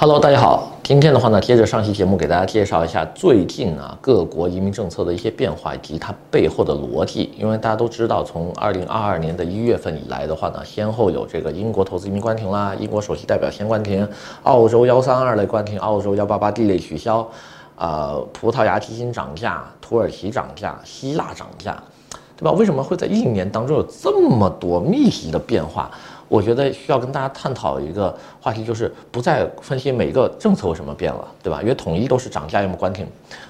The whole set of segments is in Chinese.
Hello，大家好。今天的话呢，接着上期节目给大家介绍一下最近啊各国移民政策的一些变化以及它背后的逻辑。因为大家都知道，从二零二二年的一月份以来的话呢，先后有这个英国投资移民关停啦，英国首席代表先关停，澳洲幺三二类关停，澳洲幺八八 D 类取消，呃，葡萄牙基金涨价，土耳其涨价，希腊涨价，对吧？为什么会在一年当中有这么多密集的变化？我觉得需要跟大家探讨一个话题，就是不再分析每一个政策为什么变了，对吧？因为统一都是涨价要么关停，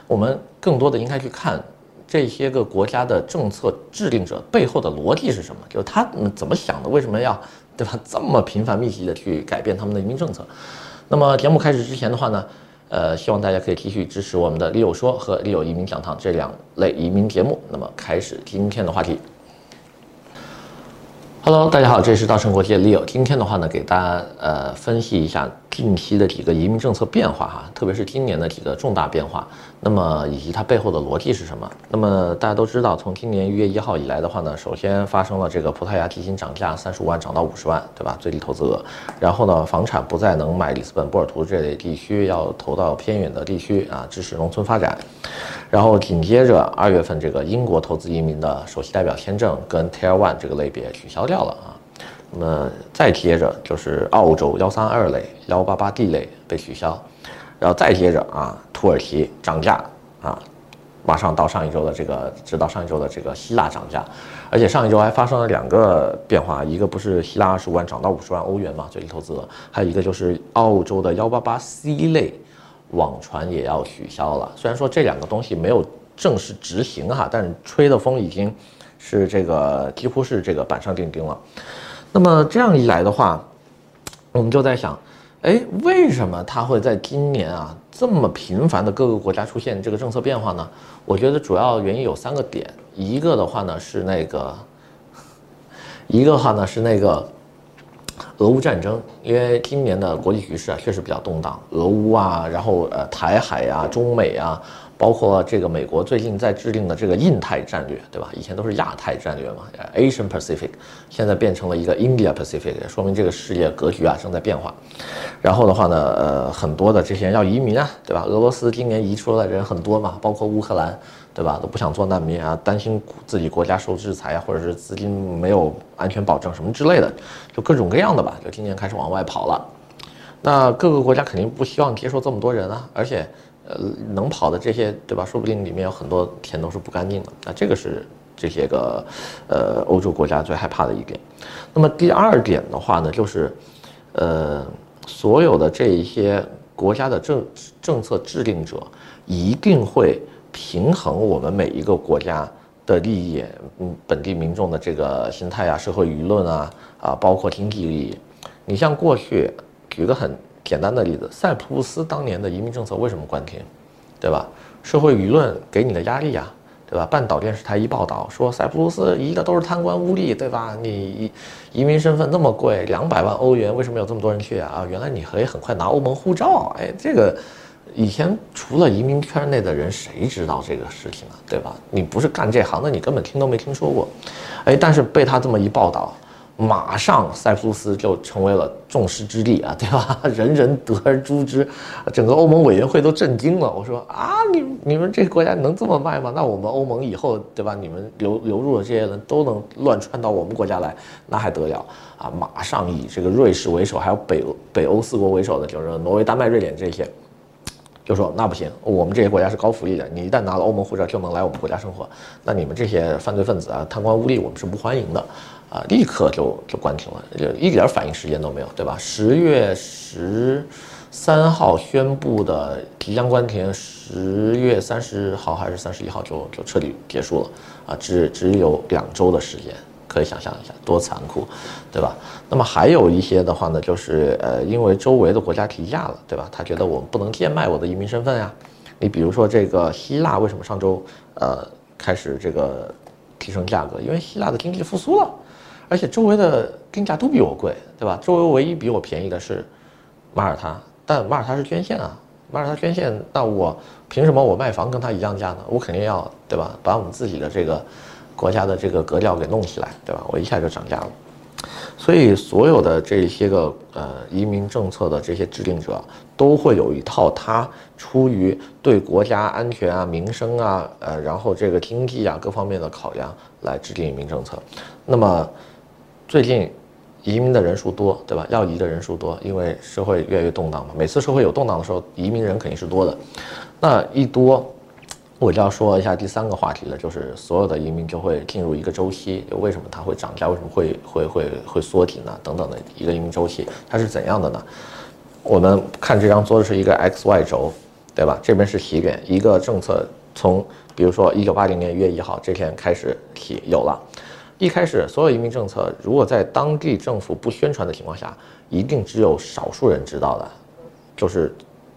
我们更多的应该去看这些个国家的政策制定者背后的逻辑是什么，就是他们怎么想的，为什么要，对吧？这么频繁密集的去改变他们的移民政策。那么节目开始之前的话呢，呃，希望大家可以继续支持我们的李友说和李友移民讲堂这两类移民节目。那么开始今天的话题。Hello，大家好，这里是稻盛国际的 Leo。今天的话呢，给大家呃分析一下近期的几个移民政策变化哈，特别是今年的几个重大变化。那么以及它背后的逻辑是什么？那么大家都知道，从今年一月一号以来的话呢，首先发生了这个葡萄牙提醒涨价，三十五万涨到五十万，对吧？最低投资额。然后呢，房产不再能买里斯本、波尔图这类地区，要投到偏远的地区啊，支持农村发展。然后紧接着二月份，这个英国投资移民的首席代表签证跟 Tier One 这个类别取消掉了啊。那么再接着就是澳洲幺三二类、幺八八 D 类被取消，然后再接着啊，土耳其涨价啊，马上到上一周的这个，直到上一周的这个希腊涨价，而且上一周还发生了两个变化，一个不是希腊二十五万涨到五十万欧元嘛，最低投资额，还有一个就是澳洲的幺八八 C 类。网传也要取消了，虽然说这两个东西没有正式执行哈，但是吹的风已经是这个几乎是这个板上钉钉了。那么这样一来的话，我们就在想，哎，为什么它会在今年啊这么频繁的各个国家出现这个政策变化呢？我觉得主要原因有三个点，一个的话呢是那个，一个的话呢是那个。俄乌战争，因为今年的国际局势啊确实比较动荡，俄乌啊，然后呃台海啊、中美啊，包括这个美国最近在制定的这个印太战略，对吧？以前都是亚太战略嘛，Asian Pacific，现在变成了一个 India Pacific，说明这个世界格局啊正在变化。然后的话呢，呃，很多的这些人要移民啊，对吧？俄罗斯今年移出来的人很多嘛，包括乌克兰。对吧？都不想做难民啊，担心自己国家受制裁啊，或者是资金没有安全保证什么之类的，就各种各样的吧。就今年开始往外跑了，那各个国家肯定不希望接受这么多人啊，而且，呃，能跑的这些，对吧？说不定里面有很多钱都是不干净的。那这个是这些个，呃，欧洲国家最害怕的一点。那么第二点的话呢，就是，呃，所有的这一些国家的政政策制定者一定会。平衡我们每一个国家的利益，嗯，本地民众的这个心态啊，社会舆论啊，啊，包括经济利益。你像过去，举个很简单的例子，塞浦路斯当年的移民政策为什么关停，对吧？社会舆论给你的压力啊，对吧？半岛电视台一报道说塞浦路斯移的都是贪官污吏，对吧？你移民身份那么贵，两百万欧元，为什么有这么多人去啊？啊，原来你可以很快拿欧盟护照，哎，这个。以前除了移民圈内的人，谁知道这个事情啊？对吧？你不是干这行的，你根本听都没听说过。哎，但是被他这么一报道，马上塞浦路斯就成为了众矢之的啊，对吧？人人得而诛之，整个欧盟委员会都震惊了。我说啊，你你们这个国家能这么卖吗？那我们欧盟以后，对吧？你们流流入的这些人都能乱窜到我们国家来，那还得了啊？马上以这个瑞士为首，还有北北欧四国为首的，就是挪威、丹麦、瑞典这些。就说那不行，我们这些国家是高福利的，你一旦拿了欧盟护照就能来我们国家生活，那你们这些犯罪分子啊、贪官污吏，我们是不欢迎的，啊，立刻就就关停了，就一点反应时间都没有，对吧？十月十三号宣布的即将关停，十月三十号还是三十一号就就彻底结束了，啊，只只有两周的时间。可以想象一下多残酷，对吧？那么还有一些的话呢，就是呃，因为周围的国家提价了，对吧？他觉得我不能贱卖我的移民身份呀。你比如说这个希腊，为什么上周呃开始这个提升价格？因为希腊的经济复苏了，而且周围的定价都比我贵，对吧？周围唯一比我便宜的是马耳他，但马耳他是捐献啊，马耳他捐献，那我凭什么我卖房跟他一样价呢？我肯定要，对吧？把我们自己的这个。国家的这个格调给弄起来，对吧？我一下就涨价了。所以所有的这些个呃移民政策的这些制定者都会有一套他出于对国家安全啊、民生啊、呃，然后这个经济啊各方面的考量来制定移民政策。那么最近移民的人数多，对吧？要移的人数多，因为社会越来越动荡嘛。每次社会有动荡的时候，移民人肯定是多的。那一多。我就要说一下第三个话题了，就是所有的移民就会进入一个周期，为什么它会涨价，为什么会会会会缩紧呢？等等的一个移民周期，它是怎样的呢？我们看这张桌子是一个 X Y 轴，对吧？这边是起点，一个政策从比如说一九八零年一月一号这天开始起有了，一开始所有移民政策如果在当地政府不宣传的情况下，一定只有少数人知道的，就是。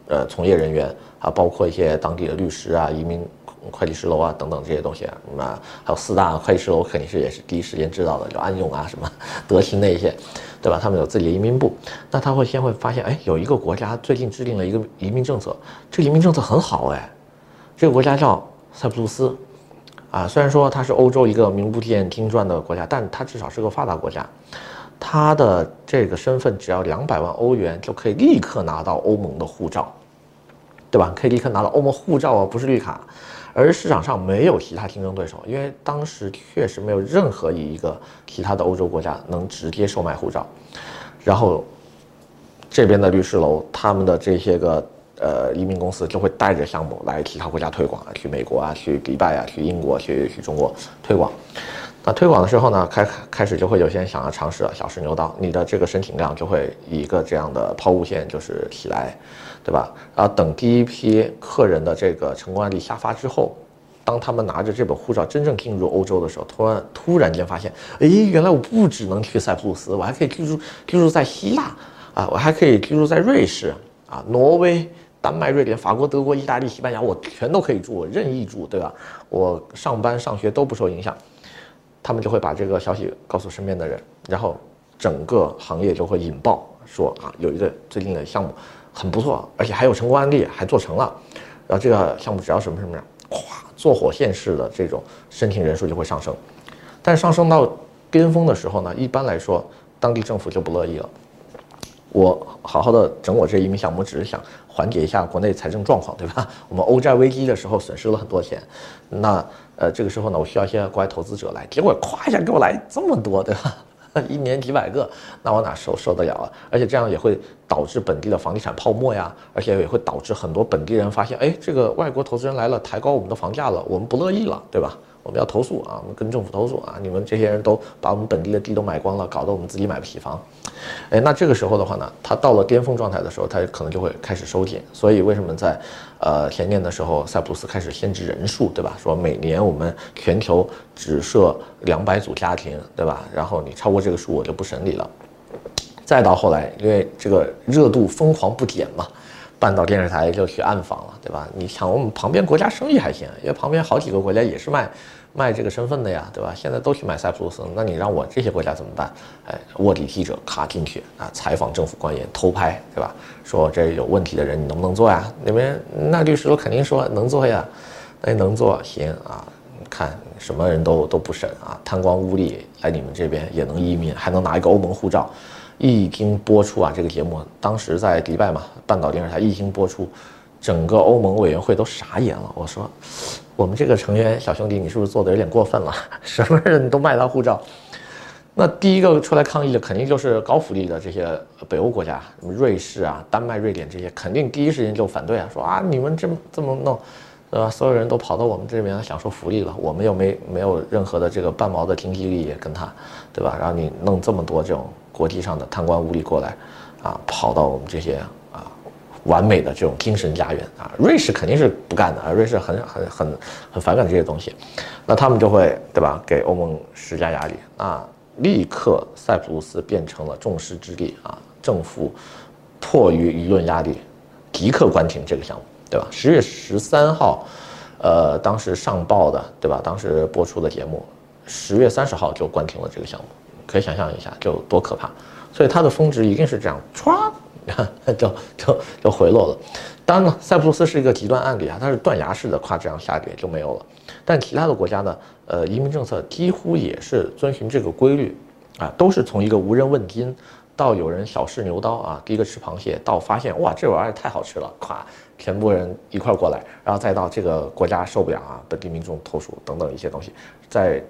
呃，从业人员啊，包括一些当地的律师啊、移民会计师楼啊等等这些东西，那还有四大会计师楼肯定是也是第一时间知道的，就安永啊、什么德勤那些，对吧？他们有自己的移民部，那他会先会发现，哎，有一个国家最近制定了一个移民政策，这个移民政策很好哎，这个国家叫塞浦路斯，啊，虽然说它是欧洲一个名不见经传的国家，但它至少是个发达国家。他的这个身份只要两百万欧元就可以立刻拿到欧盟的护照。对吧？可以立刻拿到欧盟护照啊，不是绿卡，而市场上没有其他竞争对手，因为当时确实没有任何一个其他的欧洲国家能直接售卖护照。然后这边的律师楼，他们的这些个呃移民公司就会带着项目来其他国家推广啊，去美国啊，去迪拜啊，去英国，去去中国推广。那推广的时候呢，开开始就会有些人想要尝试，小试牛刀，你的这个申请量就会以一个这样的抛物线就是起来。对吧？然后等第一批客人的这个成功案例下发之后，当他们拿着这本护照真正进入欧洲的时候，突然突然间发现，哎，原来我不只能去塞浦路斯，我还可以居住居住在希腊啊，我还可以居住在瑞士啊、挪威、丹麦、瑞典、法国、德国、意大利、西班牙，我全都可以住，我任意住，对吧？我上班上学都不受影响。他们就会把这个消息告诉身边的人，然后整个行业就会引爆，说啊，有一个最近的项目。很不错，而且还有成功案例，还做成了。然后这个项目只要什么什么样，咵，坐火箭式的这种申请人数就会上升。但上升到巅峰的时候呢，一般来说，当地政府就不乐意了。我好好的整我这一名项目，只是想缓解一下国内财政状况，对吧？我们欧债危机的时候损失了很多钱，那呃这个时候呢，我需要一些国外投资者来，结果咵一下给我来这么多，对吧？一年几百个，那我哪受受得了啊？而且这样也会导致本地的房地产泡沫呀，而且也会导致很多本地人发现，哎，这个外国投资人来了，抬高我们的房价了，我们不乐意了，对吧？我们要投诉啊，我们跟政府投诉啊！你们这些人都把我们本地的地都买光了，搞得我们自己买不起房。哎，那这个时候的话呢，它到了巅峰状态的时候，它可能就会开始收紧。所以为什么在呃前年的时候，塞浦路斯开始限制人数，对吧？说每年我们全球只设两百组家庭，对吧？然后你超过这个数，我就不审理了。再到后来，因为这个热度疯狂不减嘛。半岛电视台就去暗访了，对吧？你抢我们旁边国家生意还行，因为旁边好几个国家也是卖卖这个身份的呀，对吧？现在都去买塞浦路斯，那你让我这些国家怎么办？哎，卧底记者卡进去啊，采访政府官员，偷拍，对吧？说这有问题的人你能不能做呀？那边那律师都肯定说能做呀，那能做行啊？看什么人都都不审啊，贪官污吏来你们这边也能移民，还能拿一个欧盟护照。一经播出啊，这个节目当时在迪拜嘛，半岛电视台一经播出，整个欧盟委员会都傻眼了。我说，我们这个成员小兄弟，你是不是做的有点过分了？什么人都卖他护照？那第一个出来抗议的肯定就是高福利的这些北欧国家，什么瑞士啊、丹麦、瑞典这些，肯定第一时间就反对啊，说啊，你们这么这么弄，对吧？所有人都跑到我们这边来享受福利了，我们又没没有任何的这个半毛的经济利益跟他，对吧？然后你弄这么多这种。国际上的贪官污吏过来，啊，跑到我们这些啊完美的这种精神家园啊，瑞士肯定是不干的啊，瑞士很很很很反感这些东西，那他们就会对吧，给欧盟施加压力，啊，立刻塞浦路斯变成了众矢之的啊，政府迫于舆论压力，即刻关停这个项目，对吧？十月十三号，呃，当时上报的对吧？当时播出的节目，十月三十号就关停了这个项目。可以想象一下，就多可怕，所以它的峰值一定是这样，歘，就就就回落了。当然呢，塞浦路斯是一个极端案例啊，它是断崖式的跨这样下跌就没有了。但其他的国家呢，呃，移民政策几乎也是遵循这个规律啊，都是从一个无人问津到有人小试牛刀啊，第一个吃螃蟹到发现哇这玩意儿太好吃了，咵，全部人一块过来，然后再到这个国家受不了啊，本地民众投诉等等一些东西，再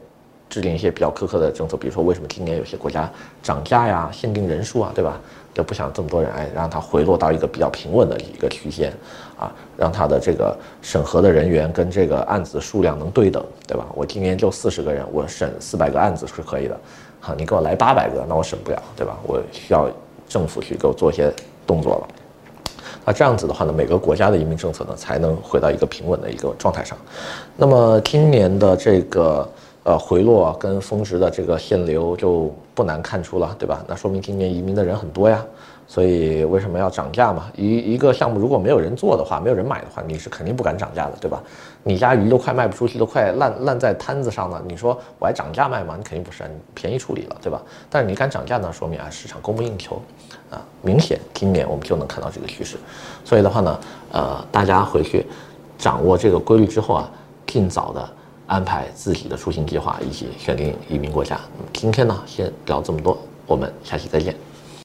制定一些比较苛刻的政策，比如说为什么今年有些国家涨价呀、限定人数啊，对吧？就不想这么多人，哎，让它回落到一个比较平稳的一个区间，啊，让它的这个审核的人员跟这个案子数量能对等，对吧？我今年就四十个人，我审四百个案子是可以的，好，你给我来八百个，那我审不了，对吧？我需要政府去给我做一些动作了。那这样子的话呢，每个国家的移民政策呢才能回到一个平稳的一个状态上。那么今年的这个。呃，回落跟峰值的这个限流就不难看出了，对吧？那说明今年移民的人很多呀，所以为什么要涨价嘛？一一个项目如果没有人做的话，没有人买的话，你是肯定不敢涨价的，对吧？你家鱼都快卖不出去，都快烂烂在摊子上了，你说我还涨价卖吗？你肯定不是，你便宜处理了，对吧？但是你敢涨价呢，说明啊市场供不应求，啊，明显今年我们就能看到这个趋势，所以的话呢，呃，大家回去掌握这个规律之后啊，尽早的。安排自己的出行计划，以及选定移民国家。今天呢，先聊这么多，我们下期再见。